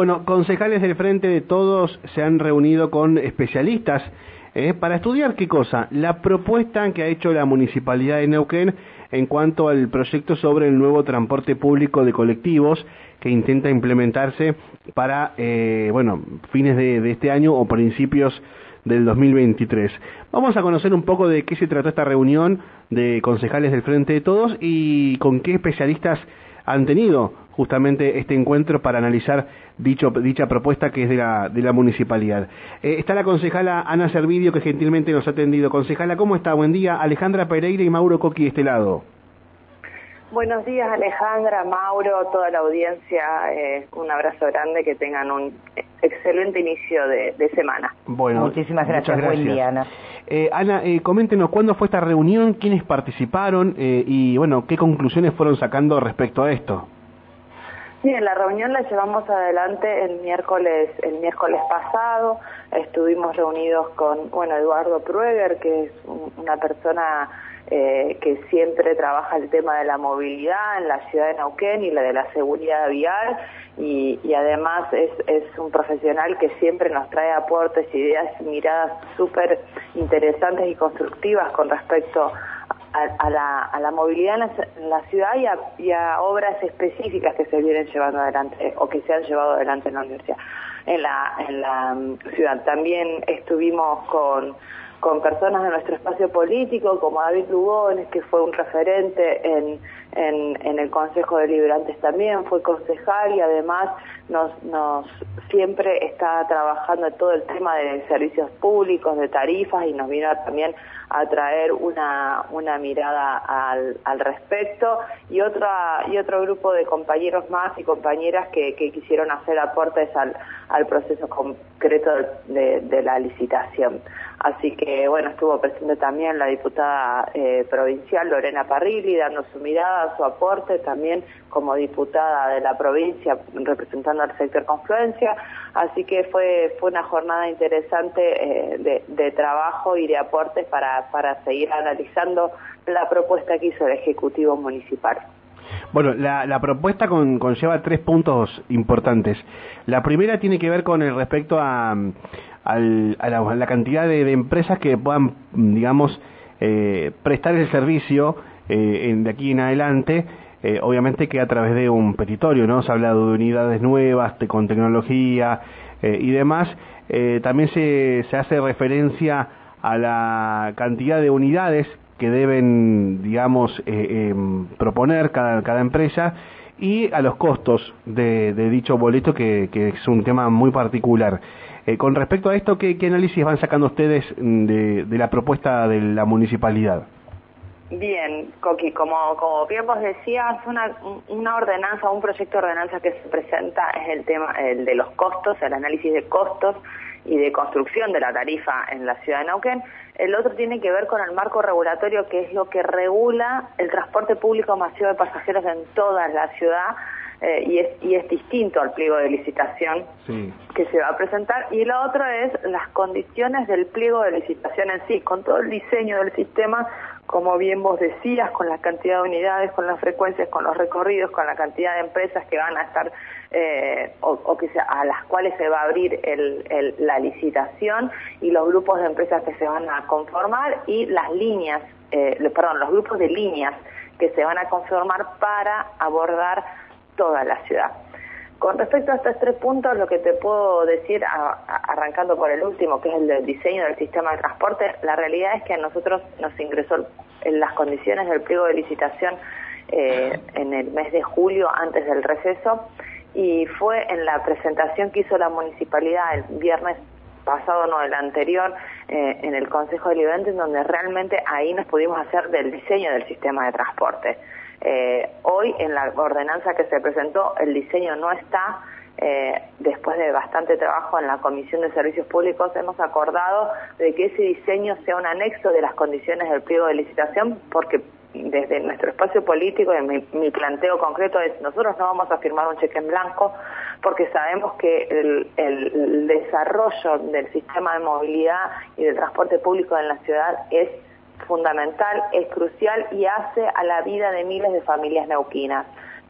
Bueno, concejales del Frente de Todos se han reunido con especialistas eh, para estudiar qué cosa, la propuesta que ha hecho la Municipalidad de Neuquén en cuanto al proyecto sobre el nuevo transporte público de colectivos que intenta implementarse para, eh, bueno, fines de, de este año o principios del 2023. Vamos a conocer un poco de qué se trató esta reunión de concejales del Frente de Todos y con qué especialistas han tenido justamente este encuentro para analizar dicho, dicha propuesta que es de la, de la municipalidad. Eh, está la concejala Ana Servidio que gentilmente nos ha atendido. Concejala, ¿cómo está? Buen día. Alejandra Pereira y Mauro Coqui de este lado. Buenos días Alejandra, Mauro, toda la audiencia, eh, un abrazo grande, que tengan un excelente inicio de, semana. Bueno, muchísimas gracias. Buen día, Ana. Eh, Ana, eh, coméntenos cuándo fue esta reunión, quiénes participaron eh, y bueno, qué conclusiones fueron sacando respecto a esto. Bien, la reunión la llevamos adelante el miércoles, el miércoles pasado. Estuvimos reunidos con, bueno, Eduardo Prueger, que es una persona eh, que siempre trabaja el tema de la movilidad en la ciudad de Neuquén y la de la seguridad vial y, además es, es, un profesional que siempre nos trae aportes, ideas y miradas súper interesantes y constructivas con respecto a, la, a la, movilidad en la, ciudad y a, y a, obras específicas que se vienen llevando adelante o que se han llevado adelante en la universidad, en la, en la mm, ciudad. También estuvimos con con personas de nuestro espacio político, como David Lugones, que fue un referente en, en, el Consejo de Liberantes también, fue concejal y además nos, nos siempre está trabajando en todo el tema de servicios públicos, de tarifas y nos vino también a traer una, una mirada al, al respecto y otra y otro grupo de compañeros más y compañeras que, que quisieron hacer aportes al, al proceso concreto de la licitación. Así que, bueno, estuvo presente también la diputada eh, provincial Lorena Parrilli dando su mirada, su aporte, también como diputada de la provincia representando al sector Confluencia. Así que fue, fue una jornada interesante eh, de, trabajo y de aportes para, para seguir analizando la propuesta que hizo el Ejecutivo Municipal. Bueno, la, la propuesta con, conlleva tres puntos importantes. La primera tiene que ver con el respecto a al, a, la, cantidad de, empresas que puedan, digamos, eh, prestar el servicio eh, de aquí en adelante, eh, obviamente que a través de un petitorio, ¿no? Se ha hablado de unidades nuevas, con tecnología y demás. también se, hace referencia a la cantidad de unidades que deben, digamos, em, proponer cada, empresa y a los costos de, dicho boleto, que, es un tema muy particular. Eh, con respecto a esto, ¿qué, análisis van sacando ustedes de, de, la propuesta de la municipalidad? Bien, Coqui, como, como bien vos decías, una, una ordenanza, un proyecto de ordenanza que se presenta es el tema el de los costos, el análisis de costos y de construcción de la tarifa en la ciudad de Neuquén. El otro tiene que ver con el marco regulatorio, que es lo que regula el transporte público masivo de pasajeros en toda la ciudad. Eh, y, es, y es distinto al pliego de licitación que se va a presentar. Y lo otro es las condiciones del pliego de licitación en sí, con todo el diseño del sistema, como bien vos decías, con la cantidad de unidades, con las frecuencias, con los recorridos, con la cantidad de empresas que van a estar eh, o, que a las cuales se va a abrir el, la licitación y los grupos de empresas que se van a conformar y las líneas, eh, perdón, los grupos de líneas que se van a conformar para abordar toda la ciudad. Con respecto a estos tres puntos, lo que te puedo decir, arrancando por el último, que es el del diseño del sistema de transporte, la realidad es que a nosotros nos ingresó en las condiciones del pliego de licitación eh, en el mes de julio, antes del receso, y fue en la presentación que hizo la municipalidad el viernes pasado, no el anterior, eh, en el Consejo Deliberante, donde realmente ahí nos pudimos hacer del diseño del sistema de transporte. Eh, hoy en la ordenanza que se presentó el diseño no está, eh, después de bastante trabajo en la Comisión de Servicios Públicos hemos acordado de que ese diseño sea un anexo de las condiciones del pliego de licitación porque desde nuestro espacio político, y mi, planteo concreto es, nosotros no vamos a firmar un cheque en blanco porque sabemos que el, el desarrollo del sistema de movilidad y del transporte público en la ciudad es fundamental, es crucial y hace a la vida de miles de familias neuquinas.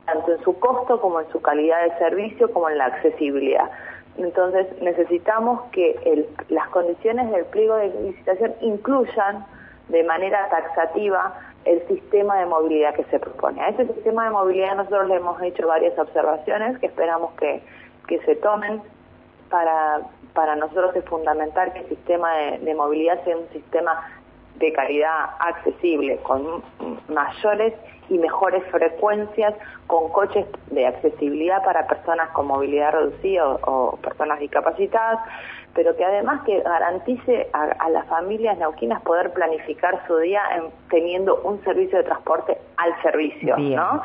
tanto en su costo como en su calidad de servicio, como en la accesibilidad. Entonces necesitamos que las condiciones del pliego de licitación incluyan de manera taxativa el sistema de movilidad que se propone. A ese sistema de movilidad nosotros le hemos hecho varias observaciones que esperamos que, se tomen. Para, para nosotros es fundamental que el sistema de movilidad sea un sistema de calidad accesible, con mayores y mejores frecuencias, con coches de accesibilidad para personas con movilidad reducida o, personas discapacitadas, pero que además que garantice a, las familias neuquinas poder planificar su día teniendo un servicio de transporte al servicio, ¿no?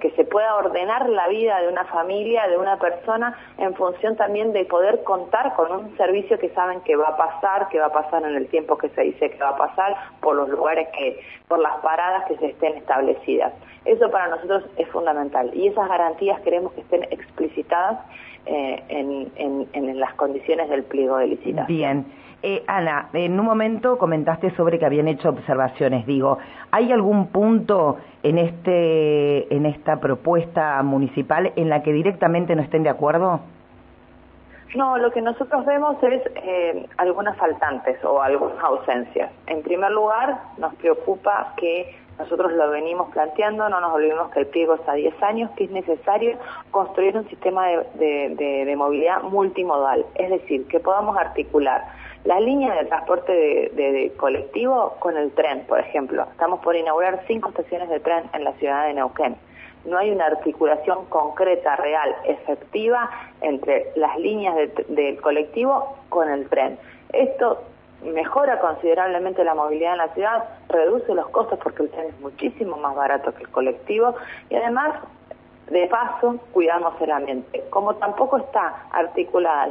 que se pueda ordenar la vida de una familia, de una persona, en función también de poder contar con un servicio que saben que va a pasar, que va a pasar en el tiempo que se dice que va a pasar, por los lugares que, por las paradas que se estén establecidas. Eso para nosotros es fundamental y esas garantías queremos que estén explicitadas eh, en, en, las condiciones del pliego de licitación. Bien. Eh, Ana, en un momento comentaste sobre que habían hecho observaciones. Digo, ¿hay algún punto en este en esta propuesta municipal en la que directamente no estén de acuerdo? No, lo que nosotros vemos es eh, algunas faltantes o algunas ausencias. En primer lugar, nos preocupa que nosotros lo venimos planteando, no nos olvidemos que el pliego es a 10 años, que es necesario construir un sistema de, movilidad multimodal, es decir, que podamos articular la línea de transporte de, colectivo con el tren, por ejemplo. Estamos por inaugurar cinco estaciones de tren en la ciudad de Neuquén. No hay una articulación concreta, real, efectiva entre las líneas del colectivo con el tren. Esto mejora considerablemente la movilidad en la ciudad, reduce los costos porque el tren es muchísimo más barato que el colectivo y además de paso cuidamos el ambiente. Como tampoco está articulada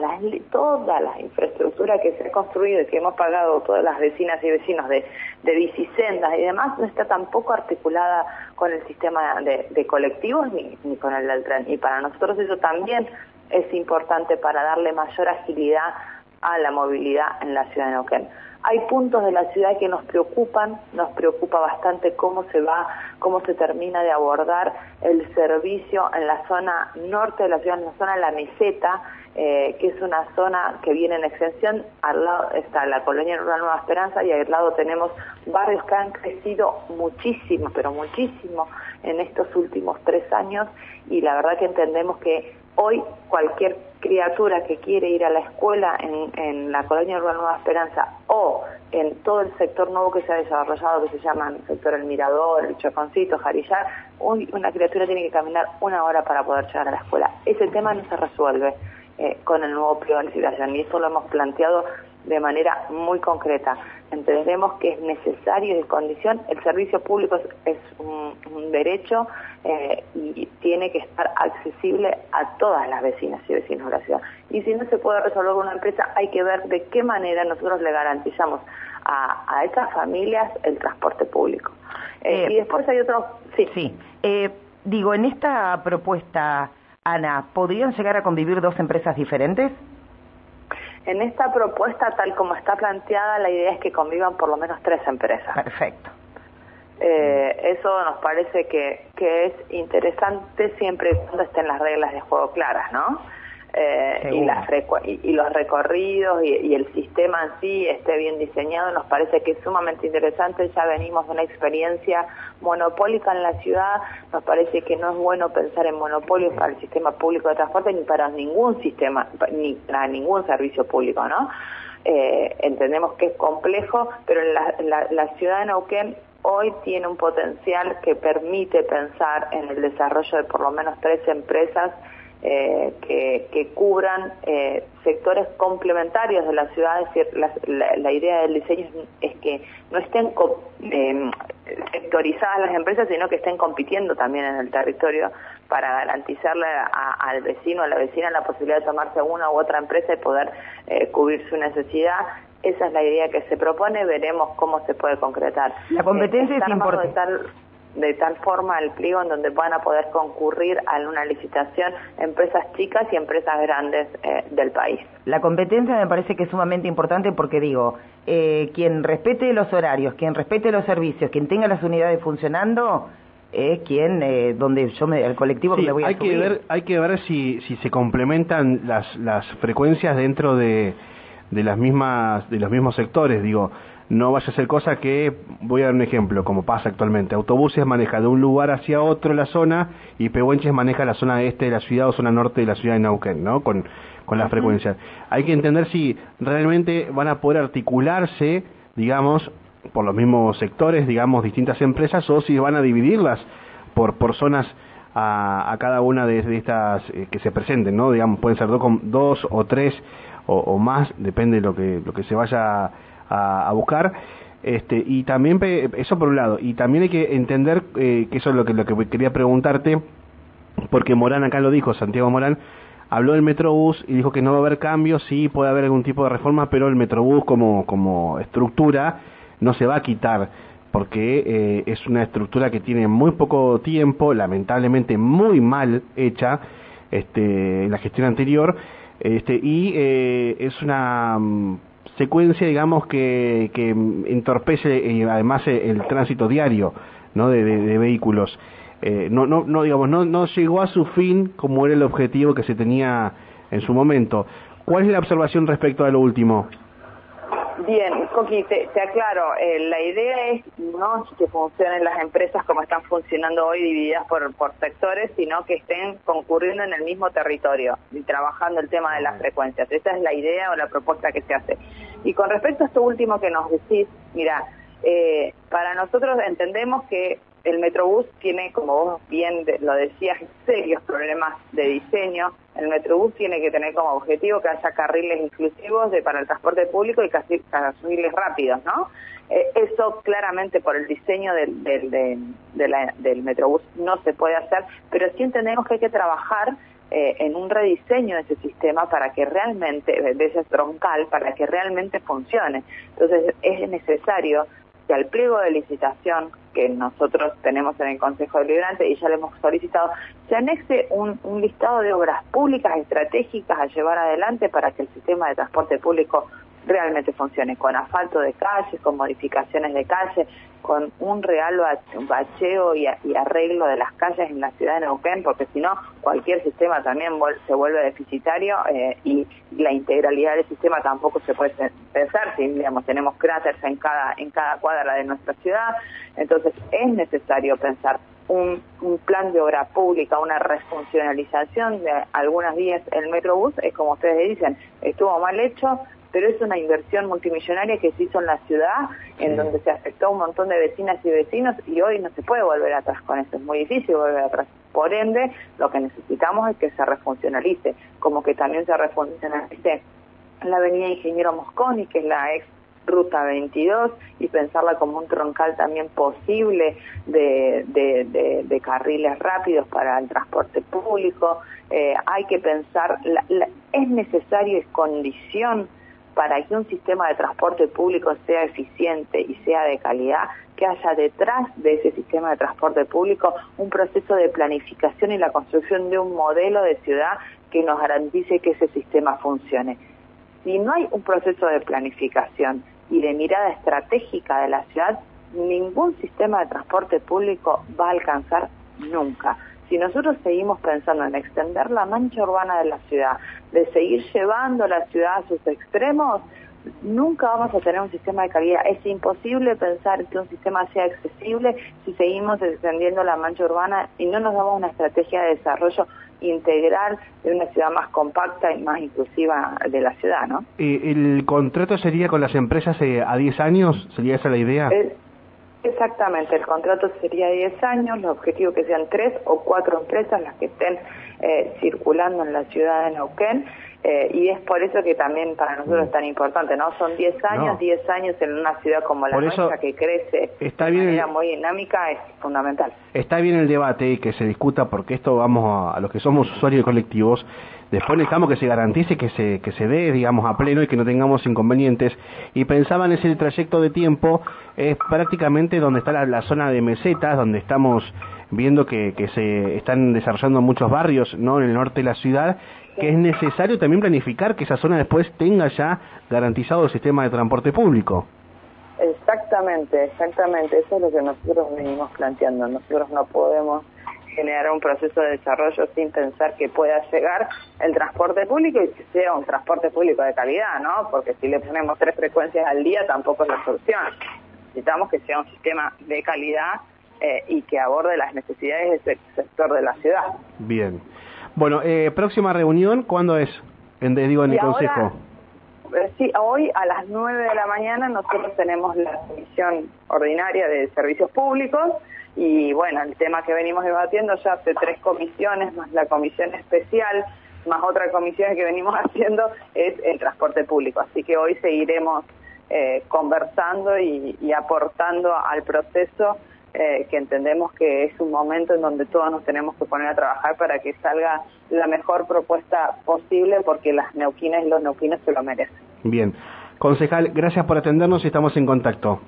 toda la infraestructura que se ha construido y que hemos pagado todas las vecinas y vecinos de, de bicisendas y demás, no está tampoco articulada con el sistema de, colectivos ni, ni con el del tren. Y para nosotros eso también es importante para darle mayor agilidad a la movilidad en la ciudad de Neuquén. Hay puntos de la ciudad que nos preocupan, nos preocupa bastante cómo se va, cómo se termina de abordar el servicio en la zona norte de la ciudad, en la zona de la meseta, eh, que es una zona que viene en extensión, al lado está la colonia rural Nueva Esperanza y al lado tenemos barrios que han crecido muchísimo, pero muchísimo en estos últimos tres años y la verdad que entendemos que hoy cualquier criatura que quiere ir a la escuela en, la colonia rural Nueva Esperanza o en todo el sector nuevo que se ha desarrollado, que se llama el sector El Mirador, el Choconcito, Jarillar, una criatura tiene que caminar una hora para poder llegar a la escuela. Ese tema no se resuelve eh, con el nuevo pliego de licitación y eso lo hemos planteado de manera muy concreta. Entendemos que es necesario y de condición, el servicio público es, un, derecho eh, y tiene que estar accesible a todas las vecinas y vecinos de la ciudad. Y si no se puede resolver con una empresa, hay que ver de qué manera nosotros le garantizamos a, a estas familias el transporte público. Eh, eh, y después hay otro... Sí. sí. digo, en esta propuesta, Ana, ¿podrían llegar a convivir dos empresas diferentes? En esta propuesta, tal como está planteada, la idea es que convivan por lo menos tres empresas. Perfecto. Eh, eso nos parece que, que es interesante siempre y cuando estén las reglas de juego claras, ¿no? Eh, y, las y, los recorridos y, el sistema en sí esté bien diseñado, nos parece que es sumamente interesante. Ya venimos de una experiencia monopólica en la ciudad, nos parece que no es bueno pensar en monopolios para el sistema público de transporte ni para ningún sistema, ni para ningún servicio público, ¿no? Eh, entendemos que es complejo, pero la, la ciudad de Neuquén hoy tiene un potencial que permite pensar en el desarrollo de por lo menos tres empresas eh, que, cubran eh, sectores complementarios de la ciudad, es decir, la, idea del diseño es, que no estén eh, sectorizadas las empresas, sino que estén compitiendo también en el territorio para garantizarle al vecino, a la vecina, la posibilidad de tomarse una u otra empresa y poder cubrir su necesidad. Esa es la idea que se propone, veremos cómo se puede concretar. La competencia es importante de tal forma el pliego en donde van a poder concurrir a una licitación empresas chicas y empresas grandes eh, del país. La competencia me parece que es sumamente importante porque digo, eh, quien respete los horarios, quien respete los servicios, quien tenga las unidades funcionando, eh, quién, eh, donde yo me, el colectivo que me voy a hay que ver, hay que ver si, si se complementan las, las frecuencias dentro de, de las mismas, de los mismos sectores, digo, no vaya a ser cosa que, voy a dar un ejemplo, como pasa actualmente, autobuses maneja de un lugar hacia otro la zona y Pehuenches maneja la zona este de la ciudad o zona norte de la ciudad de Neuquén, ¿no? Con, con las frecuencias. Hay que entender si realmente van a poder articularse, digamos, por los mismos sectores, digamos, distintas empresas, o si van a dividirlas por, por zonas a, a cada una de, estas eh, que se presenten, ¿no? Digamos, pueden ser dos, dos o tres o, o, más, depende de lo que, lo que se vaya a, buscar. Este, y también, eso por un lado, y también hay que entender, eh, que eso es lo que, lo que quería preguntarte, porque Morán acá lo dijo, Santiago Morán, habló del Metrobús y dijo que no va a haber cambios, sí puede haber algún tipo de reforma, pero el Metrobús como, como estructura no se va a quitar porque eh, es una estructura que tiene muy poco tiempo, lamentablemente muy mal hecha este, en la gestión anterior, este, y eh, es una um, secuencia, digamos, que, que entorpece eh, además el, tránsito diario ¿no? de, de, de vehículos. Eh, no, no, no, digamos, no, no llegó a su fin como era el objetivo que se tenía en su momento. ¿Cuál es la observación respecto a lo último? Bien, Coqui, te, te aclaro, eh, la idea es no que funcionen las empresas como están funcionando hoy, divididas por, por sectores, sino que estén concurriendo en el mismo territorio y trabajando el tema de las frecuencias. Esa es la idea o la propuesta que se hace. Y con respecto a esto último que nos decís, mira, eh, para nosotros entendemos que el Metrobús tiene, como vos bien lo decías, serios problemas de diseño. El Metrobús tiene que tener como objetivo que haya carriles inclusivos para el transporte público y carriles rápidos, ¿no? Eh, eso claramente por el diseño del, del, del Metrobús no se puede hacer, pero sí entendemos que hay que trabajar eh, en un rediseño de ese sistema para que realmente, de ese troncal, para que realmente funcione. Entonces es necesario que al pliego de licitación que nosotros tenemos en el Consejo Deliberante y ya le hemos solicitado, se anexe un, un listado de obras públicas estratégicas a llevar adelante para que el sistema de transporte público realmente funcione, con asfalto de calle, con modificaciones de calle, con un real bacheo y, y, arreglo de las calles en la ciudad de Neuquén, porque si no, cualquier sistema también se vuelve deficitario eh, y la integralidad del sistema tampoco se puede pensar si, digamos, tenemos cráteres en cada, en cada cuadra de nuestra ciudad. Entonces, es necesario pensar un, un, plan de obra pública, una refuncionalización de algunas vías. El Metrobús, es como ustedes dicen, estuvo mal hecho, pero es una inversión multimillonaria que se hizo en la ciudad, en sí. donde se afectó a un montón de vecinas y vecinos y hoy no se puede volver atrás con eso, es muy difícil volver atrás. Por ende, lo que necesitamos es que se refuncionalice, como que también se refuncionalice la avenida Ingeniero Mosconi, que es la ex Ruta 22 y pensarla como un troncal también posible de, de, de, de carriles rápidos para el transporte público. Eh, hay que pensar, la, la, es necesario, es condición para que un sistema de transporte público sea eficiente y sea de calidad, que haya detrás de ese sistema de transporte público un proceso de planificación y la construcción de un modelo de ciudad que nos garantice que ese sistema funcione. Si no hay un proceso de planificación y de mirada estratégica de la ciudad, ningún sistema de transporte público va a alcanzar nunca. Si nosotros seguimos pensando en extender la mancha urbana de la ciudad, de seguir llevando la ciudad a sus extremos, nunca vamos a tener un sistema de calidad. Es imposible pensar que un sistema sea accesible si seguimos extendiendo la mancha urbana y no nos damos una estrategia de desarrollo integral de una ciudad más compacta y más inclusiva de la ciudad, ¿no? ¿El contrato sería con las empresas eh, a 10 años? ¿Sería esa la idea? El, exactamente, el contrato sería 10 años, los objetivos que sean tres o cuatro empresas las que estén eh, circulando en la ciudad de Neuquén. Eh, y es por eso que también para nosotros es tan importante, ¿no? Son 10 años, 10 no. años en una ciudad como la por nuestra que crece está de bien manera muy dinámica, es fundamental. Está bien el debate y que se discuta porque esto vamos a, a los que somos usuarios de colectivos, después necesitamos que se garantice que se, que se dé, digamos, a pleno y que no tengamos inconvenientes. Y pensaban en ese trayecto de tiempo, es prácticamente donde está la, la zona de mesetas, donde estamos viendo que, que se están desarrollando muchos barrios no en el norte de la ciudad que es necesario también planificar que esa zona después tenga ya garantizado el sistema de transporte público. Exactamente, exactamente. Eso es lo que nosotros venimos planteando. Nosotros no podemos generar un proceso de desarrollo sin pensar que pueda llegar el transporte público y que sea un transporte público de calidad, ¿no? Porque si le ponemos tres frecuencias al día tampoco es la solución. Necesitamos que sea un sistema de calidad eh, y que aborde las necesidades del sector de la ciudad. Bien. Bueno, eh, próxima reunión, ¿cuándo es? En, digo, en el Consejo. Eh, sí, hoy a las 9 de la mañana nosotros tenemos la comisión ordinaria de servicios públicos y bueno, el tema que venimos debatiendo ya hace tres comisiones, más la comisión especial, más otra comisión que venimos haciendo es el transporte público. Así que hoy seguiremos eh, conversando y, aportando al proceso eh, que entendemos que es un momento en donde todos nos tenemos que poner a trabajar para que salga la mejor propuesta posible porque las neuquinas y los neuquinos se lo merecen. Bien. Concejal, gracias por atendernos y estamos en contacto.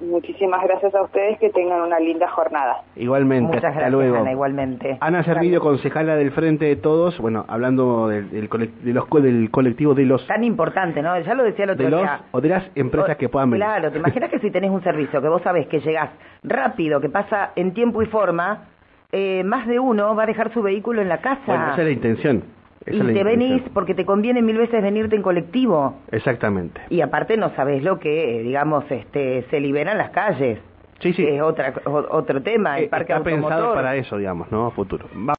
Muchísimas gracias a ustedes, que tengan una linda jornada. Igualmente, Muchas hasta luego. Ana, igualmente. Ana Servidio, concejala del Frente de Todos, bueno, hablando del, del, de los, del colectivo de los... Tan importante, ¿no? Ya lo decía el otro de los, día. O de las empresas que puedan venir. Claro, te imaginas que si tenés un servicio que vos sabés que llegás rápido, que pasa en tiempo y forma, eh, más de uno va a dejar su vehículo en la casa. Bueno, esa es la intención y te venís porque te conviene mil veces venirte en colectivo. Exactamente. Y aparte no sabes lo que, digamos, este, se liberan las calles. Sí, sí. Es otra, otro tema, el eh, parque Está pensado para eso, digamos, ¿no? Futuro.